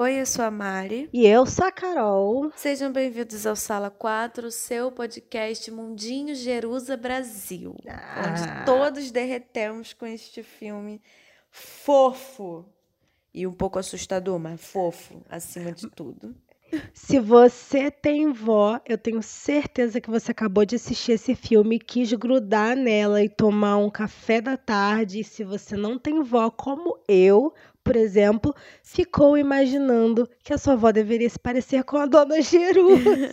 Oi, eu sou a Mari. E eu sou a Carol. Sejam bem-vindos ao Sala 4, seu podcast Mundinho Jerusa Brasil. Ah. Onde todos derretemos com este filme fofo e um pouco assustador, mas fofo acima de tudo. Se você tem vó, eu tenho certeza que você acabou de assistir esse filme e quis grudar nela e tomar um café da tarde. E se você não tem vó, como eu, por exemplo, ficou imaginando que a sua avó deveria se parecer com a dona Jerusa.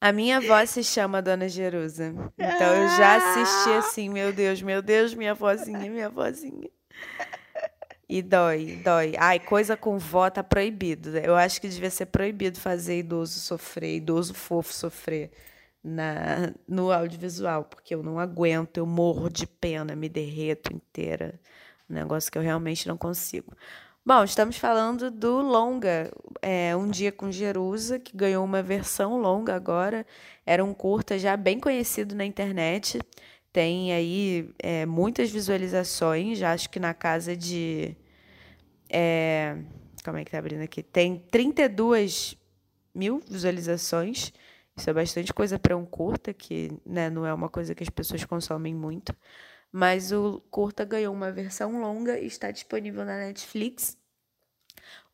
A minha avó se chama Dona Jerusa. Então eu já assisti assim, meu Deus, meu Deus, minha vozinha, minha vozinha. E dói, dói. Ai, coisa com vó tá proibido. Eu acho que devia ser proibido fazer idoso sofrer, idoso fofo sofrer na, no audiovisual, porque eu não aguento, eu morro de pena, me derreto inteira. Um negócio que eu realmente não consigo. Bom, estamos falando do longa, é, Um Dia com Jerusa, que ganhou uma versão longa agora. Era um curta já bem conhecido na internet. Tem aí é, muitas visualizações, já acho que na casa de. É, como é que tá abrindo aqui? Tem 32 mil visualizações. Isso é bastante coisa para um curta, que né, não é uma coisa que as pessoas consomem muito. Mas o curta ganhou uma versão longa e está disponível na Netflix.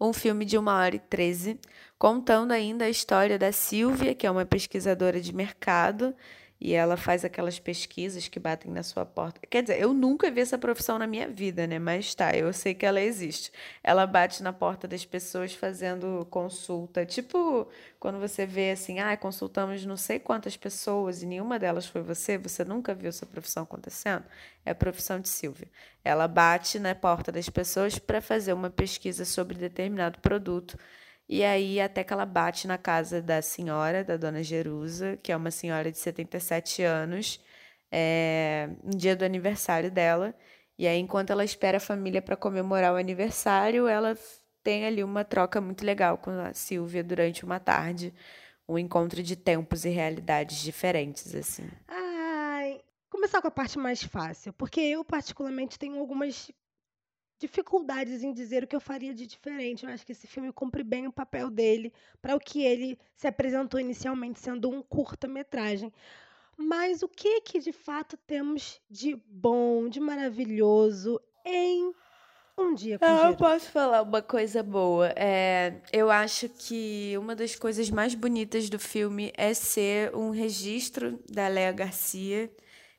Um filme de 1 hora e 13, contando ainda a história da Silvia, que é uma pesquisadora de mercado e ela faz aquelas pesquisas que batem na sua porta. Quer dizer, eu nunca vi essa profissão na minha vida, né? Mas tá, eu sei que ela existe. Ela bate na porta das pessoas fazendo consulta. Tipo, quando você vê assim, ah, consultamos não sei quantas pessoas e nenhuma delas foi você, você nunca viu essa profissão acontecendo? É a profissão de Silvia. Ela bate na porta das pessoas para fazer uma pesquisa sobre determinado produto e aí, até que ela bate na casa da senhora, da dona Jerusa, que é uma senhora de 77 anos, é, no dia do aniversário dela. E aí, enquanto ela espera a família para comemorar o aniversário, ela tem ali uma troca muito legal com a Silvia durante uma tarde, um encontro de tempos e realidades diferentes, assim. Ai, começar com a parte mais fácil, porque eu particularmente tenho algumas dificuldades em dizer o que eu faria de diferente. Eu acho que esse filme cumpre bem o papel dele para o que ele se apresentou inicialmente sendo um curta-metragem. Mas o que que de fato temos de bom, de maravilhoso em um dia com Ah, eu posso falar uma coisa boa. É, eu acho que uma das coisas mais bonitas do filme é ser um registro da Léa Garcia.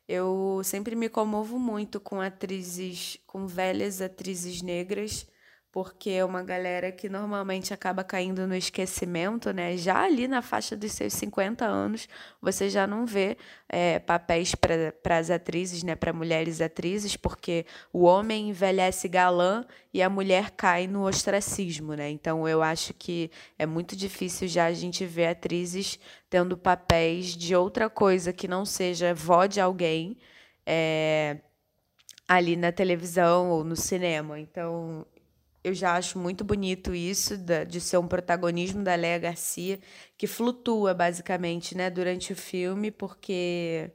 Eu sempre me comovo muito com atrizes, com velhas atrizes negras, porque é uma galera que normalmente acaba caindo no esquecimento, né? Já ali na faixa dos seus 50 anos, você já não vê é, papéis para as atrizes, né? Para mulheres atrizes, porque o homem envelhece galã e a mulher cai no ostracismo, né? Então eu acho que é muito difícil já a gente ver atrizes tendo papéis de outra coisa que não seja vó de alguém é, ali na televisão ou no cinema. Então eu já acho muito bonito isso de ser um protagonismo da Léa Garcia que flutua basicamente, né, durante o filme, porque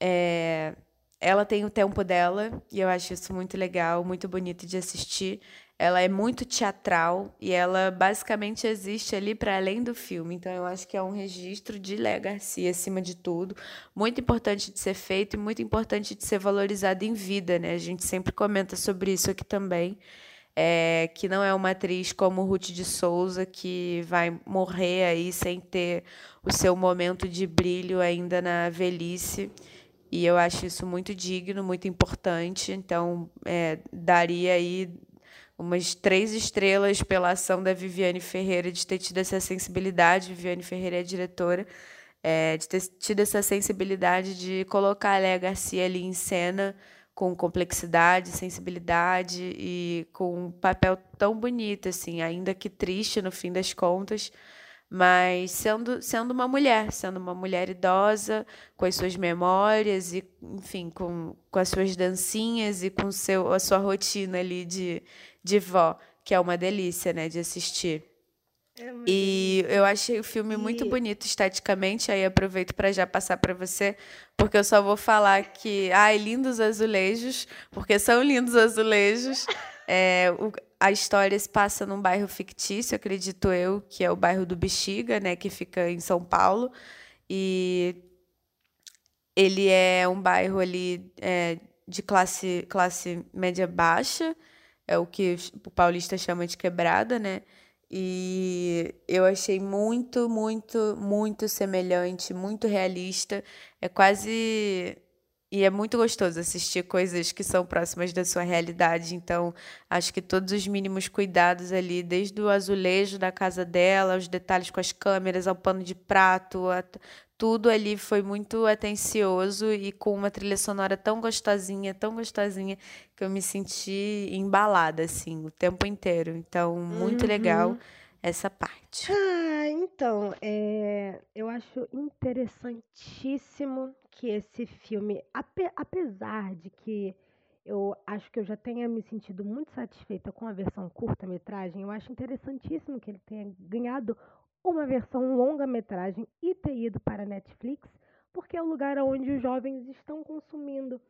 é, ela tem o tempo dela e eu acho isso muito legal, muito bonito de assistir. Ela é muito teatral e ela basicamente existe ali para além do filme. Então eu acho que é um registro de Léa Garcia acima de tudo, muito importante de ser feito e muito importante de ser valorizado em vida, né? A gente sempre comenta sobre isso aqui também. É, que não é uma atriz como Ruth de Souza que vai morrer aí sem ter o seu momento de brilho ainda na velhice. E eu acho isso muito digno, muito importante. Então, é, daria aí umas três estrelas pela ação da Viviane Ferreira de ter tido essa sensibilidade. Viviane Ferreira é diretora, é, de ter tido essa sensibilidade de colocar a Léa Garcia ali em cena com complexidade, sensibilidade e com um papel tão bonito, assim, ainda que triste no fim das contas, mas sendo, sendo uma mulher, sendo uma mulher idosa, com as suas memórias e, enfim, com, com as suas dancinhas e com seu, a sua rotina ali de, de vó, que é uma delícia, né, de assistir. É E eu achei o filme muito E- bonito esteticamente, aí aproveito para já passar para você, porque eu só vou falar que, ai, lindos azulejos, porque são lindos azulejos. É, o- a história se passa num bairro fictício, acredito eu, que é o bairro do Bexiga, né, que fica em São Paulo. E ele é um bairro ali é, de classe, classe média baixa, é o que o paulista chama de quebrada, né? E eu achei muito, muito, muito semelhante, muito realista. É quase. E é muito gostoso assistir coisas que são próximas da sua realidade. Então, acho que todos os mínimos cuidados ali, desde o azulejo da casa dela, os detalhes com as câmeras, ao pano de prato, a tudo ali foi muito atencioso e com uma trilha sonora tão gostosinha, tão gostosinha, que eu me senti embalada, assim, o tempo inteiro. Então, muito uhum. legal essa parte. Ah, então, é, eu acho interessantíssimo que esse filme, ape, apesar de que eu acho que eu já tenha me sentido muito satisfeita com a versão curta-metragem, eu acho interessantíssimo que ele tenha ganhado uma versão longa-metragem e ter ido para a Netflix, porque é o lugar onde os jovens estão consumindo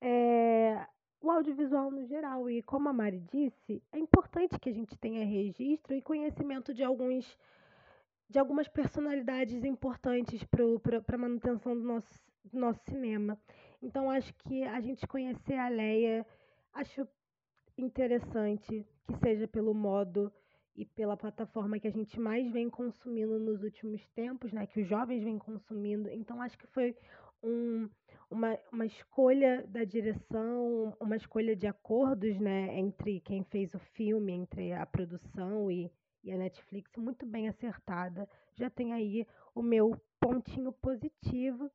é, o audiovisual no geral. E como a Mari disse, é importante que a gente tenha registro e conhecimento de alguns de algumas personalidades importantes para a manutenção do nosso, do nosso cinema. Então acho que a gente conhecer a Leia, acho interessante que seja pelo modo e pela plataforma que a gente mais vem consumindo nos últimos tempos, né, que os jovens vêm consumindo. Então acho que foi um, uma, uma escolha da direção, uma escolha de acordos, né, entre quem fez o filme, entre a produção e, e a Netflix, muito bem acertada. Já tem aí o meu pontinho positivo.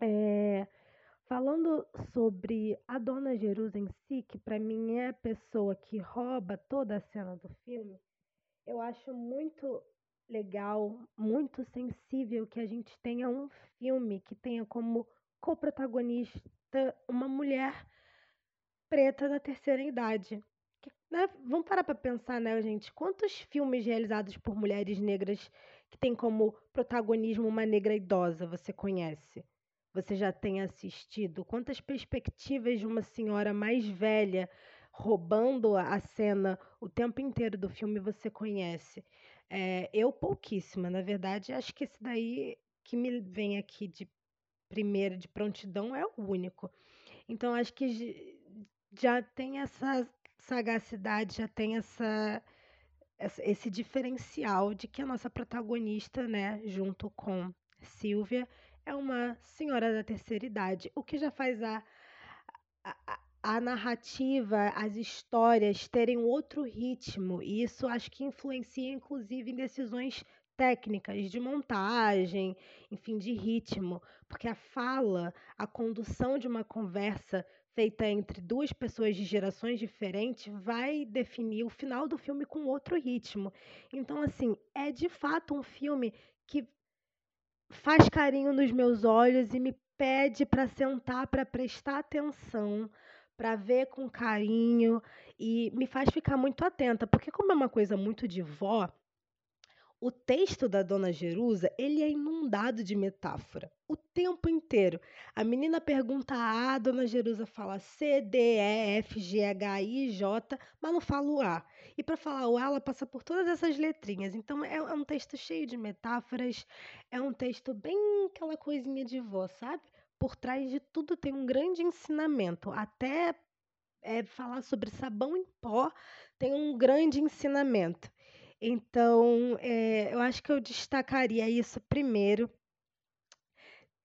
É, Falando sobre a Dona Jerusa em si, que para mim é a pessoa que rouba toda a cena do filme, eu acho muito legal, muito sensível que a gente tenha um filme que tenha como co-protagonista uma mulher preta da terceira idade. Que, né, vamos parar para pensar, né, gente? Quantos filmes realizados por mulheres negras que tem como protagonismo uma negra idosa você conhece? Você já tem assistido? Quantas perspectivas de uma senhora mais velha roubando a cena o tempo inteiro do filme você conhece? É, eu pouquíssima, na verdade, acho que esse daí que me vem aqui de primeira de prontidão é o único. Então acho que já tem essa sagacidade, já tem essa, esse diferencial de que a nossa protagonista, né, junto com Silvia, é uma senhora da terceira idade, o que já faz a, a, a narrativa, as histórias terem outro ritmo, e isso acho que influencia inclusive em decisões técnicas de montagem, enfim, de ritmo, porque a fala, a condução de uma conversa feita entre duas pessoas de gerações diferentes vai definir o final do filme com outro ritmo. Então, assim, é de fato um filme que faz carinho nos meus olhos e me pede para sentar, para prestar atenção, para ver com carinho e me faz ficar muito atenta, porque como é uma coisa muito de vó, o texto da Dona Jerusa, ele é inundado de metáfora o tempo inteiro. A menina pergunta A, a Dona Jerusa fala C, D, E, F, G, H, I, J, mas não fala o A. E para falar o A, ela passa por todas essas letrinhas. Então é, é um texto cheio de metáforas, é um texto bem aquela coisinha de vó, sabe? Por trás de tudo tem um grande ensinamento. Até é, falar sobre sabão em pó tem um grande ensinamento. Então, é, eu acho que eu destacaria isso primeiro.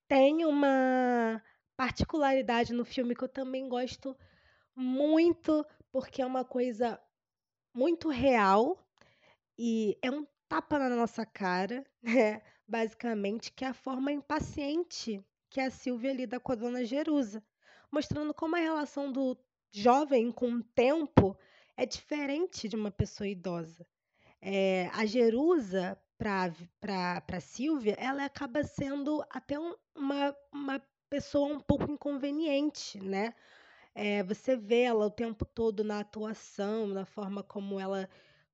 Tem uma particularidade no filme que eu também gosto muito, porque é uma coisa muito real e é um tapa na nossa cara, né? basicamente, que é a forma impaciente que a Silvia lida com a dona Jerusa, mostrando como a relação do jovem com o tempo é diferente de uma pessoa idosa. É, a Jerusa, para Silvia, ela acaba sendo até um, uma, uma pessoa um pouco inconveniente, né? É, você vê ela o tempo todo na atuação, na forma como ela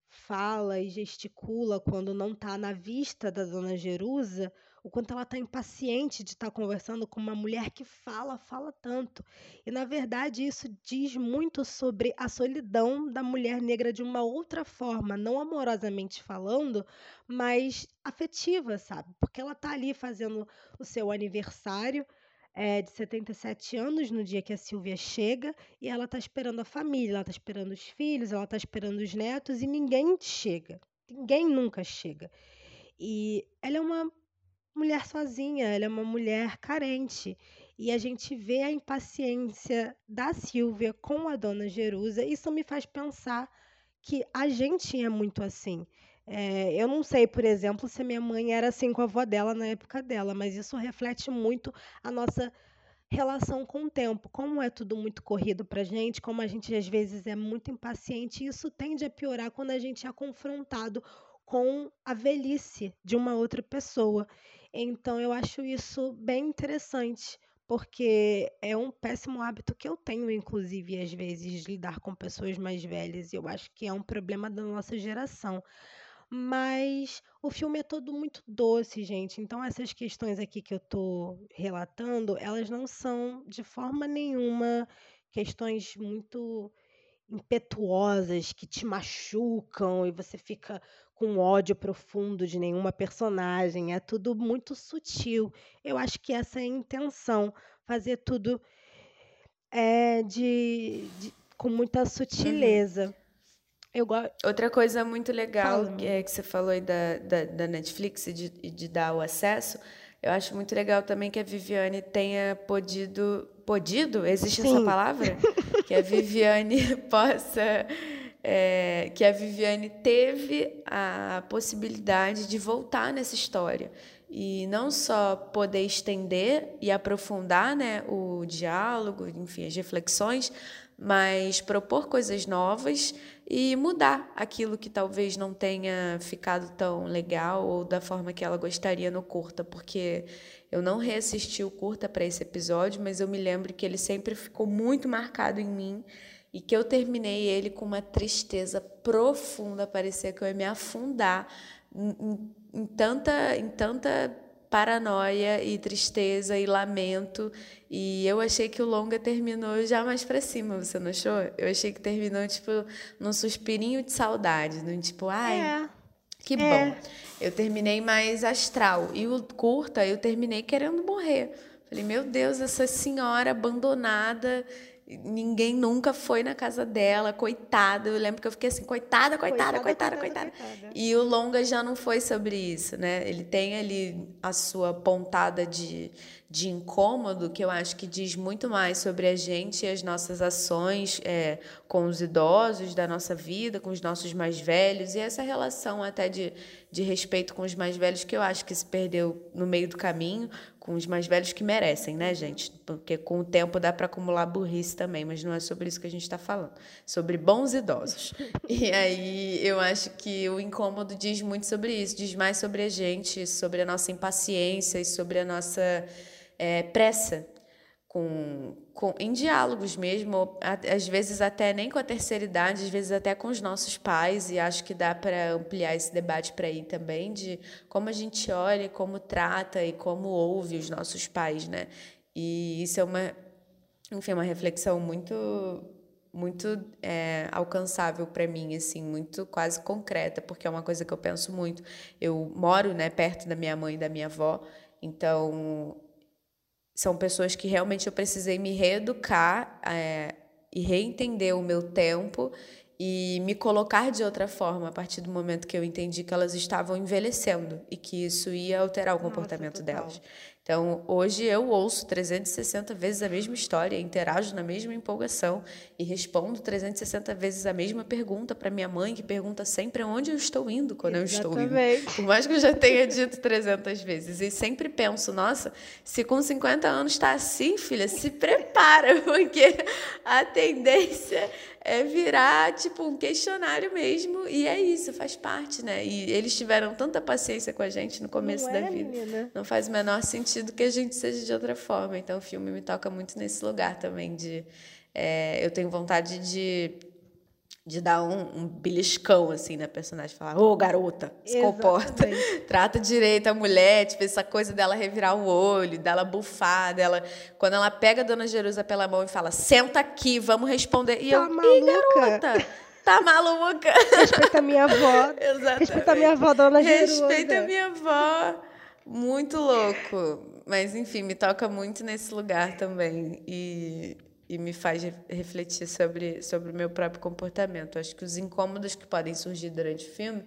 fala e gesticula quando não está na vista da dona Jerusa, o quanto ela está impaciente de estar tá conversando com uma mulher que fala, fala tanto. E, na verdade, isso diz muito sobre a solidão da mulher negra de uma outra forma, não amorosamente falando, mas afetiva, sabe? Porque ela está ali fazendo o seu aniversário é, de 77 anos no dia que a Silvia chega e ela está esperando a família, ela está esperando os filhos, ela está esperando os netos e ninguém chega. Ninguém nunca chega. E ela é uma mulher sozinha, ela é uma mulher carente. E a gente vê a impaciência da Silvia com a dona Jerusa. Isso me faz pensar que a gente é muito assim. É, eu não sei, por exemplo, se a minha mãe era assim com a avó dela na época dela, mas isso reflete muito a nossa relação com o tempo. Como é tudo muito corrido para gente, como a gente às vezes é muito impaciente, isso tende a piorar quando a gente é confrontado com a velhice de uma outra pessoa. Então, eu acho isso bem interessante, porque é um péssimo hábito que eu tenho, inclusive, às vezes, lidar com pessoas mais velhas. E eu acho que é um problema da nossa geração. Mas o filme é todo muito doce, gente. Então, essas questões aqui que eu estou relatando, elas não são de forma nenhuma questões muito impetuosas que te machucam e você fica com ódio profundo de nenhuma personagem. É tudo muito sutil. Eu acho que essa é a intenção, fazer tudo é, de, de com muita uhum. sutileza. Uhum. Eu Outra coisa muito legal que, é, que você falou aí da, da, da Netflix e de, de dar o acesso, eu acho muito legal também que a Viviane tenha podido. Podido? Existe Sim. essa palavra? que a Viviane possa. É, que a Viviane teve a possibilidade de voltar nessa história. E não só poder estender e aprofundar né, o diálogo, enfim, as reflexões, mas propor coisas novas e mudar aquilo que talvez não tenha ficado tão legal ou da forma que ela gostaria no curta, porque eu não reassisti o curta para esse episódio, mas eu me lembro que ele sempre ficou muito marcado em mim e que eu terminei ele com uma tristeza profunda, parecia que eu ia me afundar em, em, tanta, em tanta paranoia e tristeza e lamento. E eu achei que o longa terminou já mais para cima, você não achou? Eu achei que terminou, tipo, num suspirinho de saudade, num tipo, ai, é. que é. bom. Eu terminei mais astral. E o curta, eu terminei querendo morrer. Falei, meu Deus, essa senhora abandonada Ninguém nunca foi na casa dela, coitada. Eu lembro que eu fiquei assim, coitada, coitada, coitada, coitada. E o longa já não foi sobre isso, né? Ele tem ali a sua pontada de, de incômodo, que eu acho que diz muito mais sobre a gente e as nossas ações é, com os idosos da nossa vida, com os nossos mais velhos, e essa relação até de, de respeito com os mais velhos, que eu acho que se perdeu no meio do caminho, com os mais velhos que merecem, né, gente? Porque com o tempo dá para acumular burrice também, mas não é sobre isso que a gente está falando. Sobre bons idosos. E aí eu acho que o incômodo diz muito sobre isso, diz mais sobre a gente, sobre a nossa impaciência e sobre a nossa é, pressa com, com, em diálogos mesmo, às vezes até nem com a terceira idade, às vezes até com os nossos pais, e acho que dá para ampliar esse debate para aí também, de como a gente olha, como trata e como ouve os nossos pais, né? E isso é uma, enfim, uma reflexão muito muito é, alcançável para mim, assim, muito quase concreta, porque é uma coisa que eu penso muito. Eu moro, né, perto da minha mãe e da minha avó, então são pessoas que realmente eu precisei me reeducar é, e reentender o meu tempo e me colocar de outra forma a partir do momento que eu entendi que elas estavam envelhecendo e que isso ia alterar o comportamento Nossa, delas. Então, hoje eu ouço 360 vezes a mesma história, interajo na mesma empolgação e respondo 360 vezes a mesma pergunta para minha mãe, que pergunta sempre onde eu estou indo quando Exatamente. eu estou indo. Por mais que eu já tenha dito 300 vezes. E sempre penso, nossa, se com 50 anos está assim, filha, se prepara, porque a tendência é virar tipo um questionário mesmo. E é isso faz parte né? E eles tiveram tanta paciência com a gente no começo não da é, vida. menina. não faz o menor sentido que a gente seja de outra forma. Então o filme me toca muito nesse lugar também de é, eu tenho vontade de de dar um, um beliscão, assim, na personagem. Falar, ô, garota, se Exatamente. comporta. Trata direito a mulher. Tipo, essa coisa dela revirar o olho, dela bufar, dela... Quando ela pega a Dona Jerusa pela mão e fala, senta aqui, vamos responder. E tá eu, maluca. garota... Tá maluca? Respeita a minha avó. Exatamente. Respeita a minha avó, Dona Jerusa. Respeita a minha avó. Muito louco. Mas, enfim, me toca muito nesse lugar também. E e me faz refletir sobre, sobre o meu próprio comportamento. Acho que os incômodos que podem surgir durante o filme,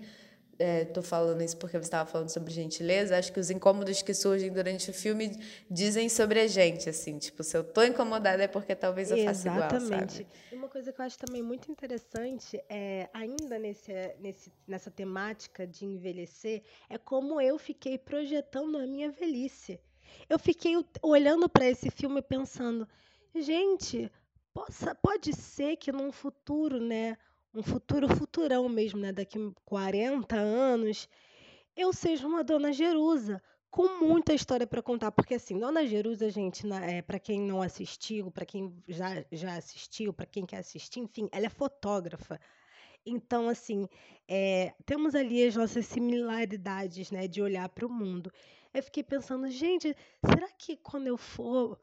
estou é, falando isso porque você estava falando sobre gentileza, acho que os incômodos que surgem durante o filme dizem sobre a gente, assim, tipo, se eu estou incomodada é porque talvez eu faça Exatamente. igual, sabe? Uma coisa que eu acho também muito interessante, é, ainda nesse, nesse, nessa temática de envelhecer, é como eu fiquei projetando a minha velhice. Eu fiquei olhando para esse filme pensando, Gente, possa, pode ser que num futuro, né? Um futuro futurão mesmo, né? Daqui 40 anos, eu seja uma dona Jerusa com muita história para contar, porque assim, Dona Jerusa, gente, é, para quem não assistiu, para quem já, já assistiu, para quem quer assistir, enfim, ela é fotógrafa. Então, assim, é, temos ali as nossas similaridades, né, de olhar para o mundo. Eu fiquei pensando, gente, será que quando eu for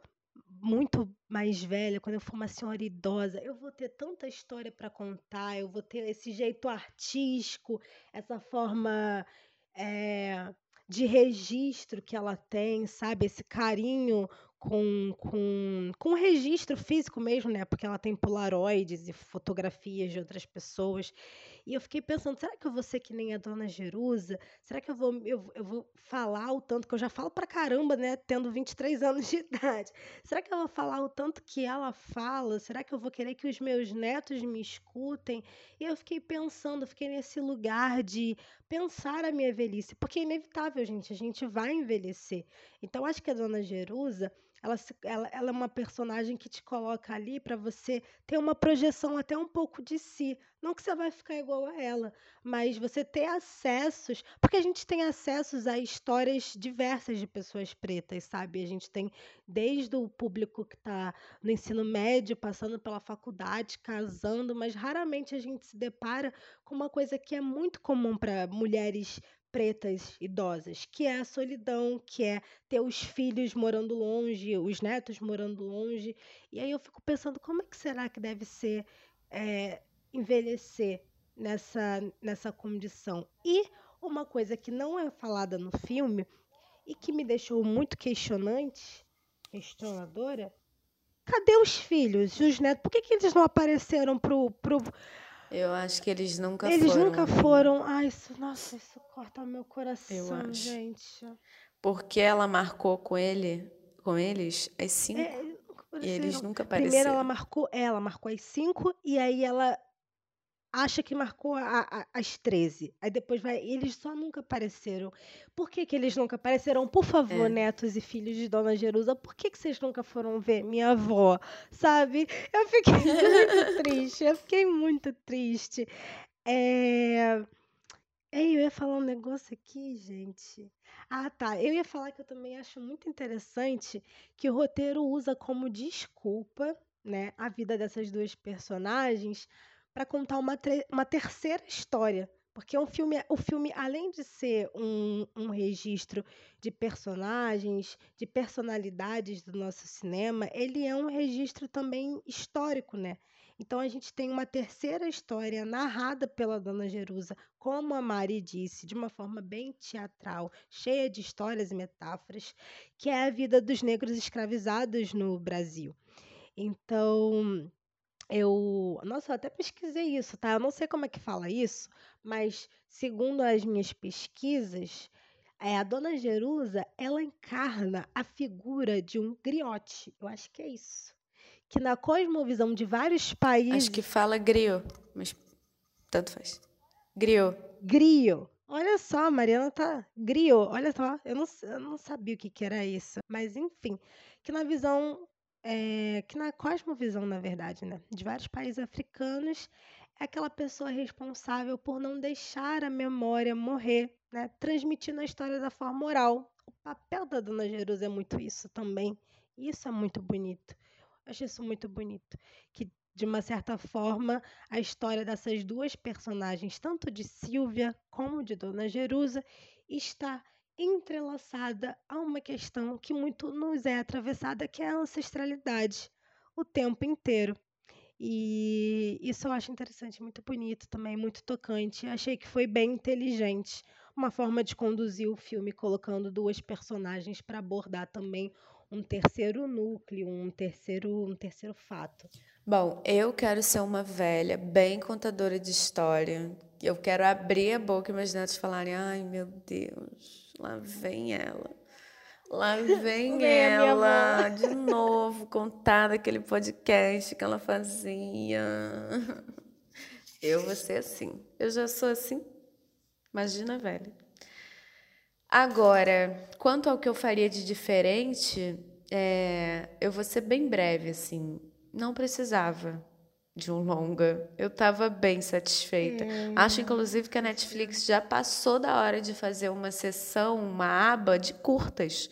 muito mais velha, quando eu for uma senhora idosa, eu vou ter tanta história para contar, eu vou ter esse jeito artístico, essa forma é, de registro que ela tem, sabe? Esse carinho com, com, com registro físico mesmo, né? Porque ela tem polaroides e fotografias de outras pessoas. E eu fiquei pensando, será que eu vou ser que nem a dona Jerusa? Será que eu vou, eu, eu vou falar o tanto que eu já falo pra caramba, né? Tendo 23 anos de idade. Será que eu vou falar o tanto que ela fala? Será que eu vou querer que os meus netos me escutem? E eu fiquei pensando, fiquei nesse lugar de pensar a minha velhice, porque é inevitável, gente, a gente vai envelhecer. Então, acho que a dona Jerusa ela, ela, ela é uma personagem que te coloca ali para você ter uma projeção até um pouco de si. Não que você vai ficar igual a ela, mas você ter acessos, porque a gente tem acessos a histórias diversas de pessoas pretas, sabe? A gente tem desde o público que está no ensino médio, passando pela faculdade, casando, mas raramente a gente se depara com uma coisa que é muito comum para mulheres pretas idosas, que é a solidão, que é ter os filhos morando longe, os netos morando longe. E aí eu fico pensando como é que será que deve ser é, envelhecer nessa, nessa condição. E uma coisa que não é falada no filme e que me deixou muito questionante, questionadora, cadê os filhos, os netos? Por que, que eles não apareceram pro, pro eu acho que eles nunca eles foram. Eles nunca foram. Ai, isso, nossa, isso corta meu coração, gente. Porque ela marcou com ele, com eles, as cinco. É, e eles nunca apareceram. Primeiro ela marcou, ela marcou as cinco e aí ela acha que marcou a, a, as 13. Aí depois vai. Eles só nunca apareceram. Por que, que eles nunca apareceram? Por favor, é. netos e filhos de Dona Jerusa, por que, que vocês nunca foram ver minha avó? Sabe? Eu fiquei muito triste. Eu fiquei muito triste. É. Ei, eu ia falar um negócio aqui, gente. Ah, tá. Eu ia falar que eu também acho muito interessante que o roteiro usa como desculpa, né, a vida dessas duas personagens para contar uma, uma terceira história. Porque é um filme, o filme, além de ser um, um registro de personagens, de personalidades do nosso cinema, ele é um registro também histórico, né? Então a gente tem uma terceira história narrada pela Dona Jerusa, como a Mari disse, de uma forma bem teatral, cheia de histórias e metáforas, que é a vida dos negros escravizados no Brasil. Então, eu, nossa, eu até pesquisei isso, tá? Eu não sei como é que fala isso, mas segundo as minhas pesquisas, é, a Dona Jerusa, ela encarna a figura de um griote. Eu acho que é isso. Que na cosmovisão de vários países. Acho que fala griot, mas tanto faz. Griot. Griot. Olha só, a Mariana tá. Griot, olha só. Eu não, eu não sabia o que, que era isso. Mas, enfim, que na visão é, que na cosmovisão, na verdade, né, de vários países africanos, é aquela pessoa responsável por não deixar a memória morrer, né, transmitindo a história da forma oral. O papel da Dona Jerusa é muito isso também. Isso é muito bonito. Eu acho isso muito bonito. Que de uma certa forma, a história dessas duas personagens, tanto de Silvia como de Dona Jerusa, está entrelaçada a uma questão que muito nos é atravessada, que é a ancestralidade, o tempo inteiro. E isso eu acho interessante, muito bonito também, muito tocante. Achei que foi bem inteligente, uma forma de conduzir o filme, colocando duas personagens para abordar também um terceiro núcleo, um terceiro, um terceiro fato. Bom, eu quero ser uma velha bem contadora de história. Eu quero abrir a boca e meus netos falarem: ai meu Deus, lá vem ela. Lá vem ela de novo contar daquele podcast que ela fazia. Eu vou ser assim. Eu já sou assim. Imagina, velho. Agora, quanto ao que eu faria de diferente, é, eu vou ser bem breve, assim não precisava de um longa. Eu estava bem satisfeita. É. Acho, inclusive, que a Netflix já passou da hora de fazer uma sessão, uma aba de curtas.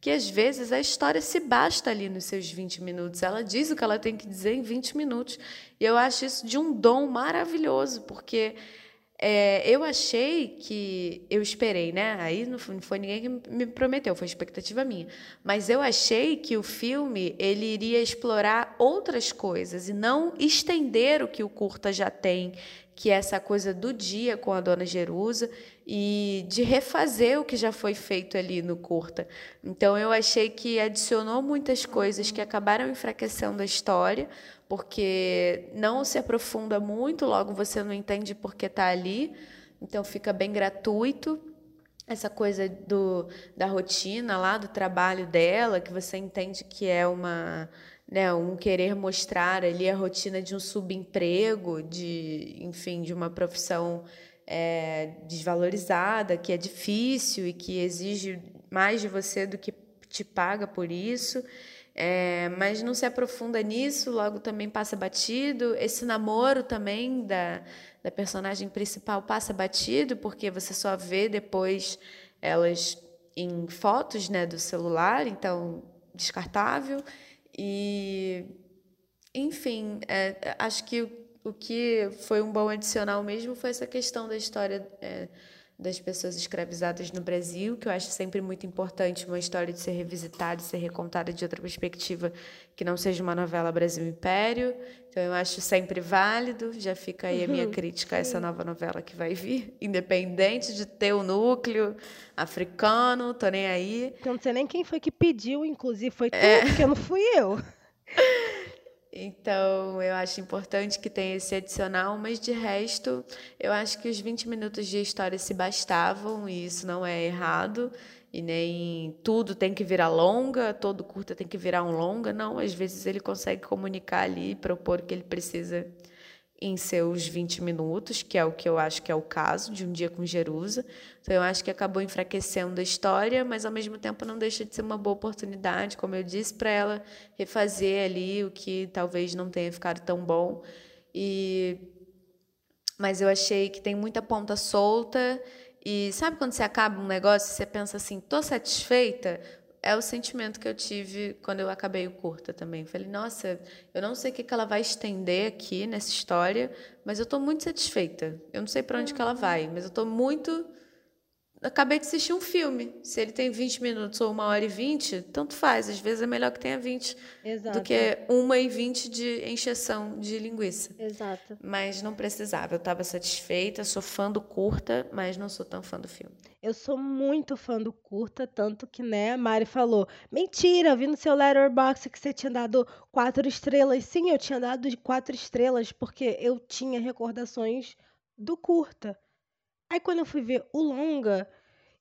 Que às vezes a história se basta ali nos seus 20 minutos. Ela diz o que ela tem que dizer em 20 minutos. E eu acho isso de um dom maravilhoso, porque é, eu achei que. Eu esperei, né? Aí não foi, não foi, ninguém que me prometeu, foi expectativa minha. Mas eu achei que o filme ele iria explorar outras coisas e não estender o que o curta já tem, que é essa coisa do dia com a dona Jerusa e de refazer o que já foi feito ali no curta. Então eu achei que adicionou muitas coisas que acabaram enfraquecendo a história, porque não se aprofunda muito, logo você não entende por que está ali, então fica bem gratuito. Essa coisa do, da rotina lá, do trabalho dela, que você entende que é uma, né, um querer mostrar ali a rotina de um subemprego, de, enfim, de uma profissão é, desvalorizada, que é difícil e que exige mais de você do que te paga por isso. É, mas não se aprofunda nisso, logo também passa batido. Esse namoro também da, da personagem principal passa batido, porque você só vê depois elas em fotos né, do celular, então descartável. E, enfim, é, acho que o, o, que foi um bom adicional mesmo foi essa questão da história. É, das pessoas escravizadas no Brasil, que eu acho sempre muito importante uma história de ser revisitada e ser recontada de outra perspectiva que não seja uma novela Brasil Império. Então eu acho sempre válido. Já fica aí a minha crítica a essa nova novela que vai vir, independente de ter o núcleo africano, tô nem aí. Eu não sei nem quem foi que pediu, inclusive foi tu, é. porque não fui eu. Então, eu acho importante que tenha esse adicional, mas de resto, eu acho que os 20 minutos de história se bastavam e isso não é errado. E nem tudo tem que virar longa, todo curta tem que virar um longa. Não, às vezes ele consegue comunicar ali, propor o que ele precisa em seus 20 minutos, que é o que eu acho que é o caso de Um Dia com Jerusa. Então, eu acho que acabou enfraquecendo a história, mas ao mesmo tempo não deixa de ser uma boa oportunidade, como eu disse, para ela refazer ali o que talvez não tenha ficado tão bom. E mas eu achei que tem muita ponta solta e sabe quando você acaba um negócio, você pensa assim, tô satisfeita? É o sentimento que eu tive quando eu acabei o curta também. Falei, nossa, eu não sei o que, ela vai estender aqui nessa história, mas eu estou muito satisfeita. Eu não sei para onde que ela vai, mas eu estou muito acabei de assistir um filme. Se ele tem 20 minutos ou uma hora e 20, tanto faz. Às vezes é melhor que tenha 20 Exato. do que uma e 20 de encheção de linguiça. Exato. Mas não precisava. Eu estava satisfeita, sou fã do curta, mas não sou tão fã do filme. Eu sou muito fã do curta, tanto que, né, a Mari falou: mentira, vi no seu letterbox que você tinha dado quatro estrelas. Sim, eu tinha dado de quatro estrelas, porque eu tinha recordações do curta. Aí quando eu fui ver o longa,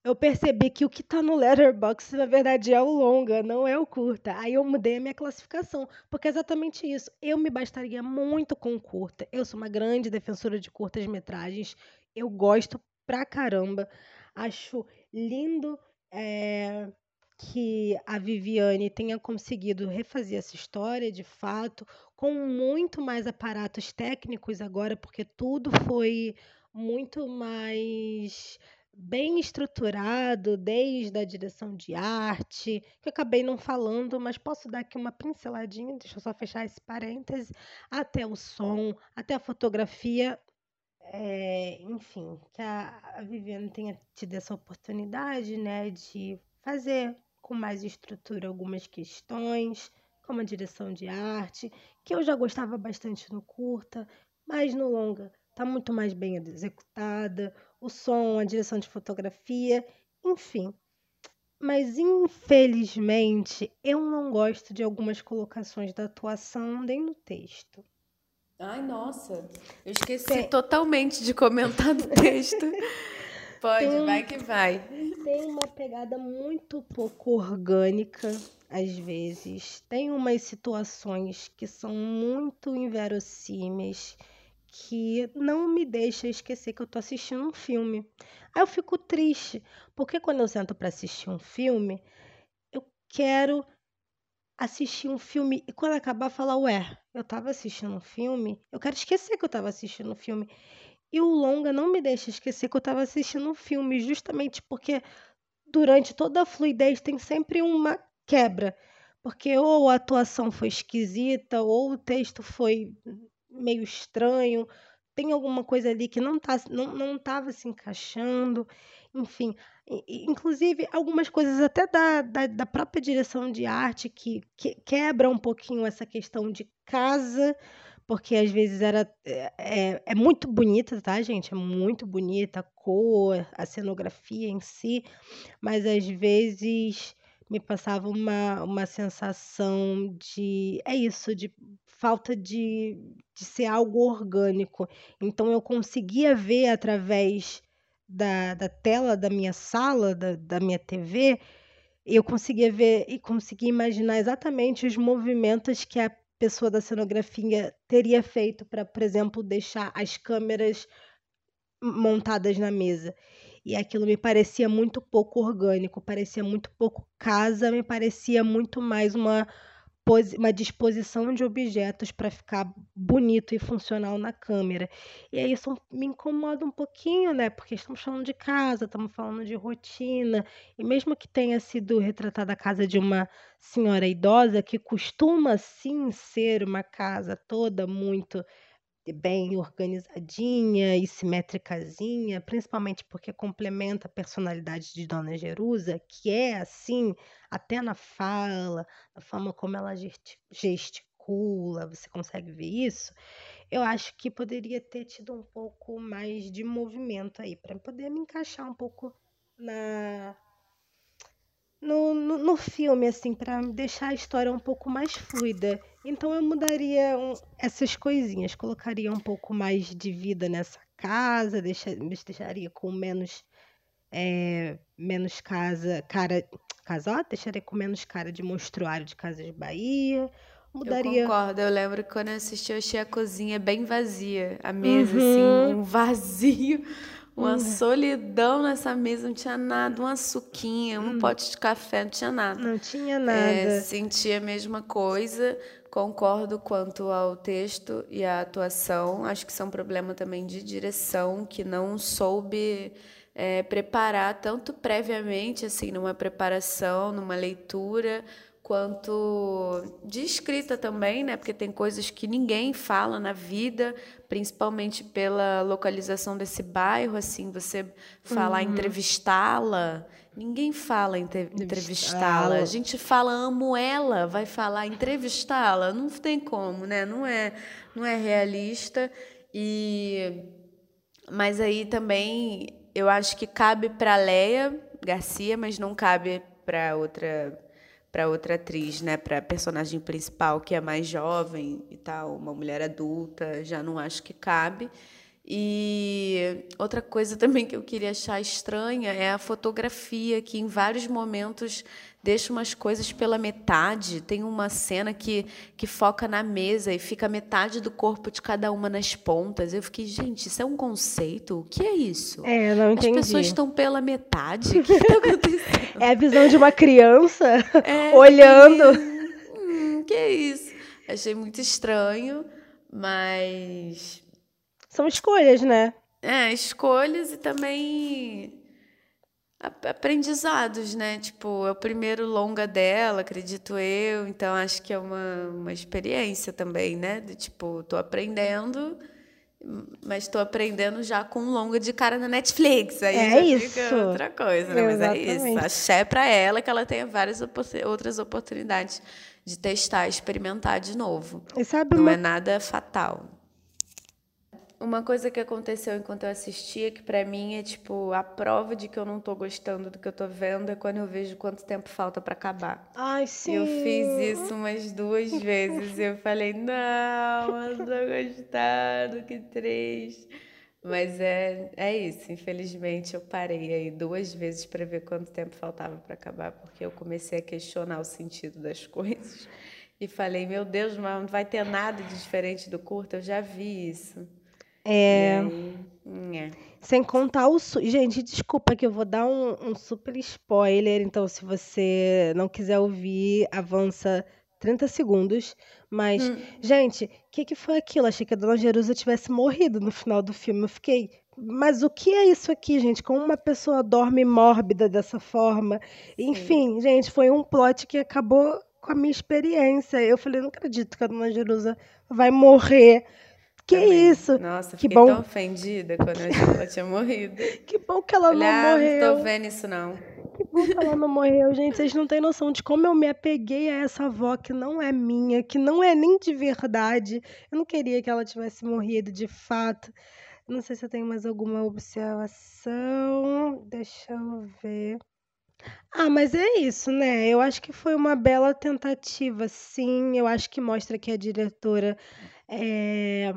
eu percebi que o que tá no Letterboxd, na verdade, é o longa, não é o curta. Aí eu mudei a minha classificação, porque é exatamente isso. Eu me bastaria muito com curta. Eu sou uma grande defensora de curtas metragens. Eu gosto pra caramba. Acho lindo é, que a Viviane tenha conseguido refazer essa história, de fato, com muito mais aparatos técnicos agora, porque tudo foi muito mais bem estruturado, desde a direção de arte, que eu acabei não falando, mas posso dar aqui uma pinceladinha, deixa eu só fechar esse parêntese, até o som, até a fotografia. É, enfim, que a, a Viviane tenha tido essa oportunidade, né, de fazer com mais estrutura algumas questões, como a direção de arte, que eu já gostava bastante no curta, mas no longa está muito mais bem executada, o som, a direção de fotografia, enfim. Mas infelizmente eu não gosto de algumas colocações da atuação nem no texto. Ai, nossa, eu esqueci Tem... totalmente de comentar do texto. Pode, Tem... vai que vai. Tem uma pegada muito pouco orgânica, às vezes. Tem umas situações que são muito inverossímeis que não me deixa esquecer que eu tô assistindo um filme. Aí eu fico triste, porque quando eu sento para assistir um filme, eu quero assistir um filme e quando acabar falar, ué, eu tava assistindo um filme, eu quero esquecer que eu tava assistindo um filme. E o longa não me deixa esquecer que eu tava assistindo um filme, justamente porque durante toda a fluidez tem sempre uma quebra. Porque ou a atuação foi esquisita, ou o texto foi meio estranho, tem alguma coisa ali que não tá, não, não se encaixando, enfim. Inclusive, algumas coisas até da, da, da própria direção de arte que, que quebra um pouquinho essa questão de casa, porque às vezes era é, é, é, muito bonita, tá, gente? É muito bonita a cor, a cenografia em si, mas às vezes me passava uma, uma sensação de. É isso, de falta de, de ser algo orgânico. Então eu conseguia ver através da, da tela da minha sala, da, da minha TV, eu conseguia ver e conseguia imaginar exatamente os movimentos que a pessoa da cenografia teria feito para, por exemplo, deixar as câmeras montadas na mesa. E aquilo me parecia muito pouco orgânico, parecia muito pouco casa, me parecia muito mais uma, uma disposição de objetos para ficar bonito e funcional na câmera. E aí isso me incomoda um pouquinho, né? Porque estamos falando de casa, estamos falando de rotina, e mesmo que tenha sido retratada a casa de uma senhora idosa, que costuma sim ser uma casa toda muito bem organizadinha e simétricazinha, principalmente porque complementa a personalidade de Dona Jerusa, que é assim, até na fala, na forma como ela gesticula, você consegue ver isso. Eu acho que poderia ter tido um pouco mais de movimento aí, para poder me encaixar um pouco na no, no, no filme, assim, para deixar a história um pouco mais fluida. Então eu mudaria um, essas coisinhas, colocaria um pouco mais de vida nessa casa, deixa, deixaria com menos é, menos casa, cara, casa, ó, deixaria com menos cara de monstruário de Casas Bahia. Mudaria. Eu concordo, eu lembro que quando eu assisti, eu achei a cozinha bem vazia, a mesa, assim, uhum. assim, um vazio. Uma hum. solidão nessa mesa, não tinha nada, uma suquinha, um hum. pote de café, não tinha nada. Não tinha nada. É, senti a mesma coisa, concordo quanto ao texto e à atuação. Acho que isso é um problema também de direção, que não soube é, preparar tanto previamente, assim, numa preparação, numa leitura, quanto de escrita também, né? Porque tem coisas que ninguém fala na vida, principalmente pela localização desse bairro, assim, você falar uhum. entrevistá-la, ninguém fala entrevistá-la. A gente fala amo ela, vai falar entrevistá-la, não tem como, né? Não é, não é realista e mas aí também eu acho que cabe para Leia Garcia, mas não cabe para outra para outra atriz, né, para a personagem principal que é mais jovem e tal, uma mulher adulta, já não acho que cabe. E outra coisa também que eu queria achar estranha é a fotografia, que em vários momentos deixa umas coisas pela metade. Tem uma cena que, que foca na mesa e fica metade do corpo de cada uma nas pontas. Eu fiquei, gente, isso é um conceito? O que é isso? É, não entendi. As pessoas estão pela metade? O que está acontecendo? É a visão de uma criança é, olhando. O hum, que é isso? Achei muito estranho, mas são escolhas, né? É, escolhas e também aprendizados, né? Tipo, é o primeiro longa dela, acredito eu, então acho que é uma, uma experiência também, né? De, tipo, tô aprendendo, mas estou aprendendo já com um longa de cara na Netflix. Aí é isso. fica outra coisa, né? Mas é isso. Axé para ela que ela tenha várias outras oportunidades de testar, experimentar de novo. Não uma... é nada fatal uma coisa que aconteceu enquanto eu assistia, que para mim é tipo a prova de que eu não tô gostando do que eu tô vendo, é quando eu vejo quanto tempo falta para acabar. Ai, sim. Eu fiz isso umas duas vezes. eu falei, não, eu não tô gostando, que triste. Mas é, é isso, infelizmente eu parei aí duas vezes para ver quanto tempo faltava para acabar, porque eu comecei a questionar o sentido das coisas. E falei, meu Deus, mas não vai ter nada de diferente do curto, eu já vi isso. É. é. Sem contar o. Gente, desculpa que eu vou dar um, um, super spoiler. Então, se você não quiser ouvir, avança 30 segundos. Mas, hum. gente, o que, que foi aquilo? Achei que a dona Jerusa tivesse morrido no final do filme. Eu fiquei. Mas o que é isso aqui, gente? Como uma pessoa dorme mórbida dessa forma? Enfim, Sim. gente, foi um plot que acabou com a minha experiência. Eu falei, não acredito que a dona Jerusa vai morrer que Também. isso? Nossa, que fiquei bom. tão ofendida quando eu achei que ela tinha morrido. que bom que ela Olha, não morreu. Não tô vendo isso, não. Que bom que ela não morreu, gente. Vocês não têm noção de como eu me apeguei a essa avó que não é minha, que não é nem de verdade. Eu não queria que ela tivesse morrido de fato. Não sei se eu tenho mais alguma observação. Deixa eu ver. Ah, mas é isso, né? Eu acho que foi uma bela tentativa, sim. Eu acho que mostra que a diretora é,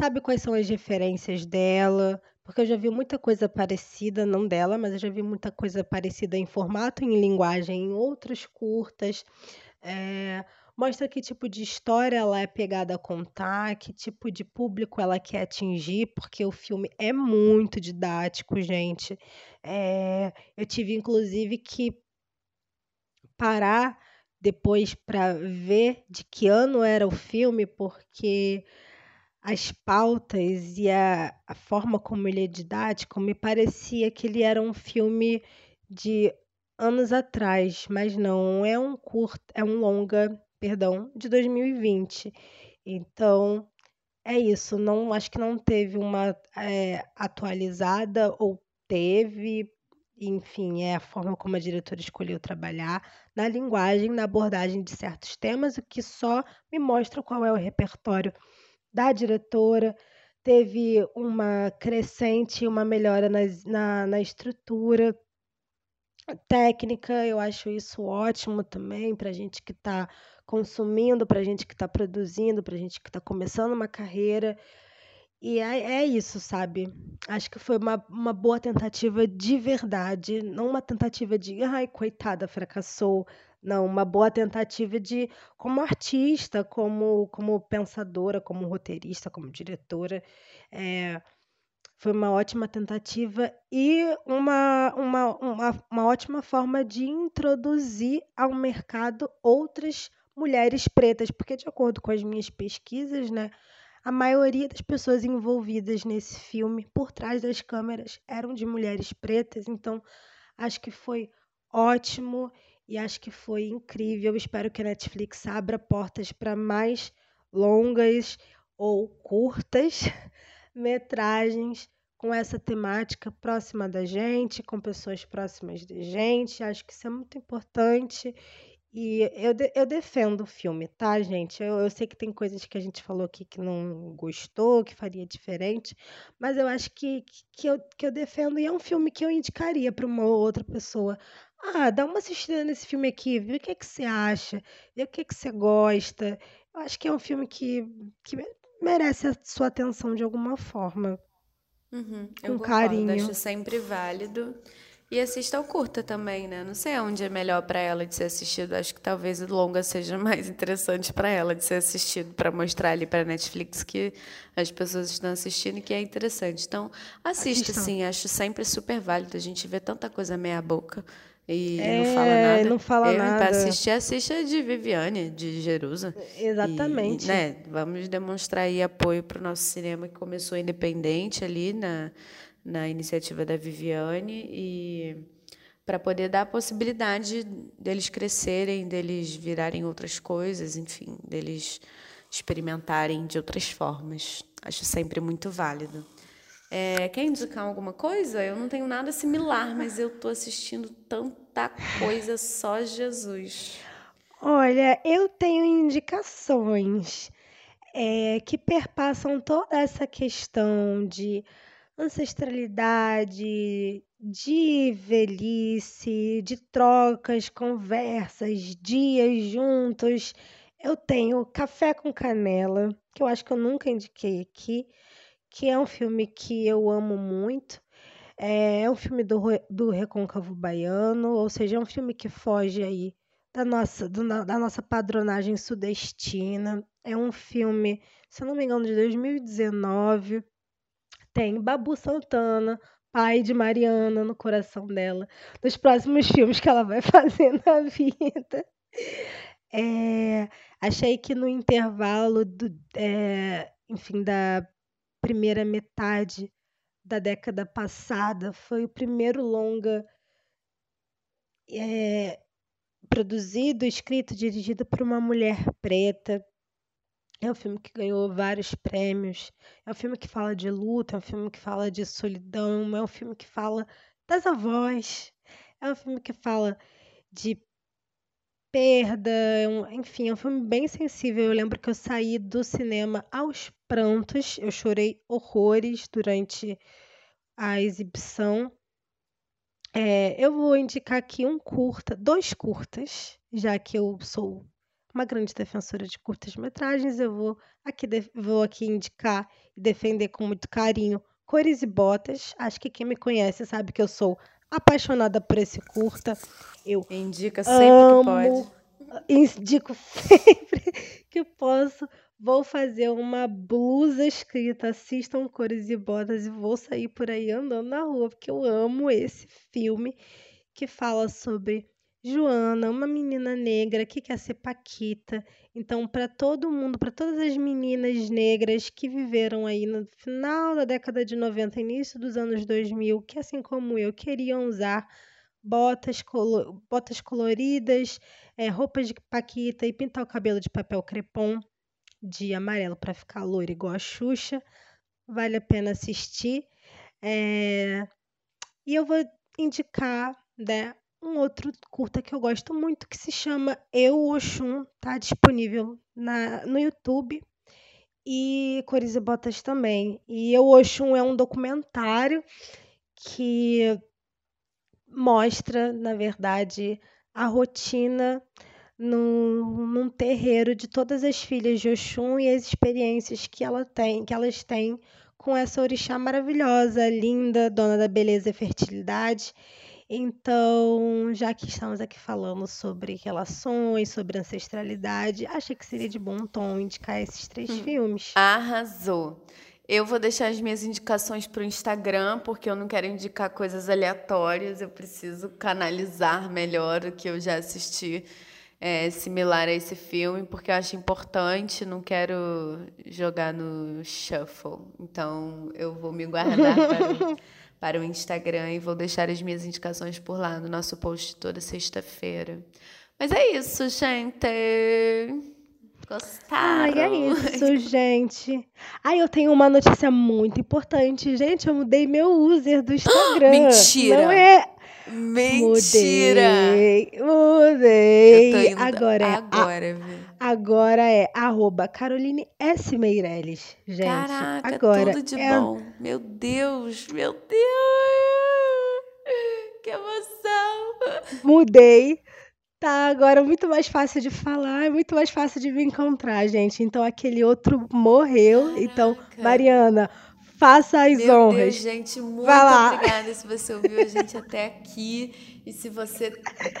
sabe quais são as referências dela, porque eu já vi muita coisa parecida, não dela, mas eu já vi muita coisa parecida em formato, em linguagem, em outros curtas. É, mostra que tipo de história ela é pegada a contar, que tipo de público ela quer atingir, porque o filme é muito didático, gente. É, eu tive inclusive que parar depois para ver de que ano era o filme, porque as pautas e a, a forma como ele é didático, me parecia que ele era um filme de anos atrás, mas não, é um curto, é um longa, perdão, de 2020. Então, é isso, não acho que não teve uma é, atualizada ou teve, enfim, é a forma como a diretora escolheu trabalhar na linguagem, na abordagem de certos temas, o que só me mostra qual é o repertório da diretora, teve uma crescente, uma melhora na, na estrutura técnica, eu acho isso ótimo também para a gente que está consumindo, para a gente que está produzindo, para a gente que está começando uma carreira. E é, é, isso, sabe? Acho que foi uma, uma boa tentativa de verdade, não uma tentativa de, ai, coitada, fracassou, não, uma boa tentativa de, como artista, como, como pensadora, como roteirista, como diretora, é, foi uma ótima tentativa e uma, uma, uma, uma ótima forma de introduzir ao mercado outras mulheres pretas, porque de acordo com as minhas pesquisas, né, a maioria das pessoas envolvidas nesse filme, por trás das câmeras, eram de mulheres pretas, então acho que foi ótimo e acho que foi incrível. Espero que a Netflix abra portas para mais longas ou curtas metragens com essa temática próxima da gente, com pessoas próximas da gente. Acho que isso é muito importante. E eu, de, eu defendo o filme, tá, gente? Eu, eu sei que tem coisas que a gente falou aqui que não gostou, que faria diferente, mas eu acho que, que, eu, que eu defendo e é um filme que eu indicaria para uma outra pessoa. Ah, dá uma assistida nesse filme aqui, vê o que é que você acha, vê o que é que você gosta. Eu acho que é um filme que, que merece a sua atenção de alguma forma. Uhum, com carinho. Acho sempre válido. E assista ao curta também, né? Não sei onde é melhor para ela de ser assistido. Acho que talvez o longa seja mais interessante para ela de ser assistido para mostrar ali para Netflix que as pessoas estão assistindo e que é interessante. Então, assista sim, acho sempre super válido. A gente vê tanta coisa meia boca e é, não fala nada. Não fala eu, nada. Para assistir, assista de Viviane, de Jerusa. Exatamente. E, né, vamos demonstrar aí apoio para o nosso cinema que começou independente ali na, na iniciativa da Viviane e para poder dar a possibilidade deles crescerem, deles virarem outras coisas, enfim, deles experimentarem de outras formas. Acho sempre muito válido. É, quer indicar alguma coisa? Eu não tenho nada similar, mas eu estou assistindo tanta coisa só Jesus. Olha, eu tenho indicações é, que perpassam toda essa questão de ancestralidade, de velhice, de trocas, conversas, dias juntos. Eu tenho Café com Canela, que eu acho que eu nunca indiquei aqui, que é um filme que eu amo muito. É, um filme do, do Recôncavo Baiano, ou seja, é um filme que foge aí da nossa, do, da nossa padronagem sudestina. É um filme, se eu não me engano, de 2019. Tem Babu Santana, pai de Mariana no coração dela, dos próximos filmes que ela vai fazer na vida. É, achei que no intervalo do, é, enfim, da primeira metade da década passada foi o primeiro longa é, produzido, escrito, dirigido por uma mulher preta. É um filme que ganhou vários prêmios. É um filme que fala de luta, é um filme que fala de solidão, é um filme que fala das avós. É um filme que fala de perda, é enfim, é um filme bem sensível. Eu lembro que eu saí do cinema aos prantos, eu chorei horrores durante a exibição. É, eu vou indicar aqui um curta, dois curtas, já que eu sou uma grande defensora de curtas-metragens, eu vou aqui, vou aqui indicar e defender com muito carinho Cores e Botas. Acho que quem me conhece sabe que eu sou apaixonada por esse curta. Eu indica sempre amo, que pode. Indico sempre que posso. Vou fazer uma blusa escrita Assistam Cores e Botas e vou sair por aí andando na rua, porque eu amo esse filme que fala sobre Joana, uma menina negra que quer ser Paquita. Então, para todo mundo, para todas as meninas negras que viveram aí no final da década de 90, início dos anos 2000, que assim como eu queriam usar botas, colo botas coloridas, é, roupas de Paquita e pintar o cabelo de papel crepom de amarelo para ficar loira igual a Xuxa. Vale a pena assistir. É... E eu vou indicar né, um outro curta que eu gosto muito que se chama Eu Oxum, tá disponível na, no YouTube e Cores e Botas também. E Eu Oxum é um documentário que mostra, na verdade, a rotina num, num terreiro de todas as filhas de Oxum e as experiências que ela tem, que elas têm com essa orixá maravilhosa, linda, dona da beleza e fertilidade. Então, já que estamos aqui falando sobre relações, sobre ancestralidade, achei que seria de bom tom indicar esses três hum. filmes. Arrasou. Eu vou deixar as minhas indicações para o Instagram, porque eu não quero indicar coisas aleatórias, eu preciso canalizar melhor o que eu já assisti é, similar a esse filme, porque eu acho importante, não quero jogar no shuffle. Então, eu vou me guardar para para o Instagram e vou deixar as minhas indicações por lá no nosso post toda sexta-feira. Mas é isso, gente. Gostaram? Ai, é isso, gente. Ai, eu tenho uma notícia muito importante. Gente, eu mudei meu user do Instagram. Mentira! Não é... Mentira! Mudei, mudei. Agora é... Agora, a... Agora é arroba Caroline S. Meirelles, gente. Caraca, Agora tudo de é... bom. Meu Deus, meu Deus! Que emoção! Mudei. Tá agora muito mais fácil de falar, muito mais fácil de me encontrar, gente. Então aquele outro morreu. Caraca. Então, Mariana, faça as Meu honras. Deus, gente, muito obrigada se você ouviu a gente até aqui. E se você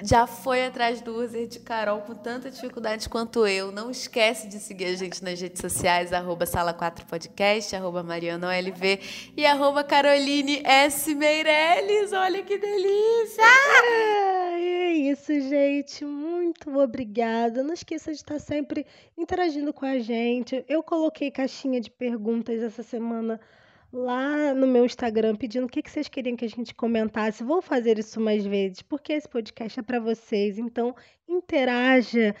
já foi atrás do user de Carol com tanta dificuldade quanto eu, não esquece de seguir a gente nas redes sociais, arroba Sala4Podcast, arroba MarianaOLV e arroba Caroline S. Meirelles. Olha que delícia! Ah, é isso, gente. Muito obrigada. Não esqueça de estar sempre interagindo com a gente. Eu coloquei caixinha de perguntas essa semana lá no meu Instagram pedindo o que, que vocês queriam que a gente comentasse. Vou fazer isso mais vezes, porque esse podcast é para vocês. Então, interaja,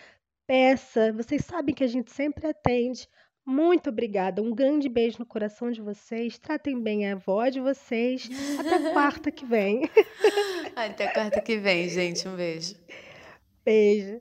peça. Vocês sabem que a gente sempre atende. Muito obrigada. Um grande beijo no coração de vocês. Tratem bem a avó de vocês. Até quarta que vem. Até quarta que vem, gente. Um beijo. Beijo.